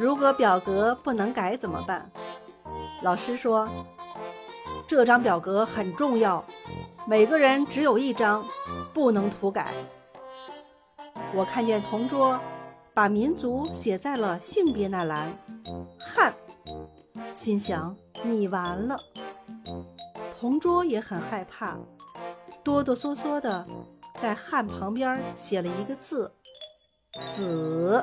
如果表格不能改怎么办？老师说这张表格很重要，每个人只有一张，不能涂改。我看见同桌把民族写在了性别那栏，汉心想你完了。同桌也很害怕，哆哆嗦嗦的在汉旁边写了一个字：子。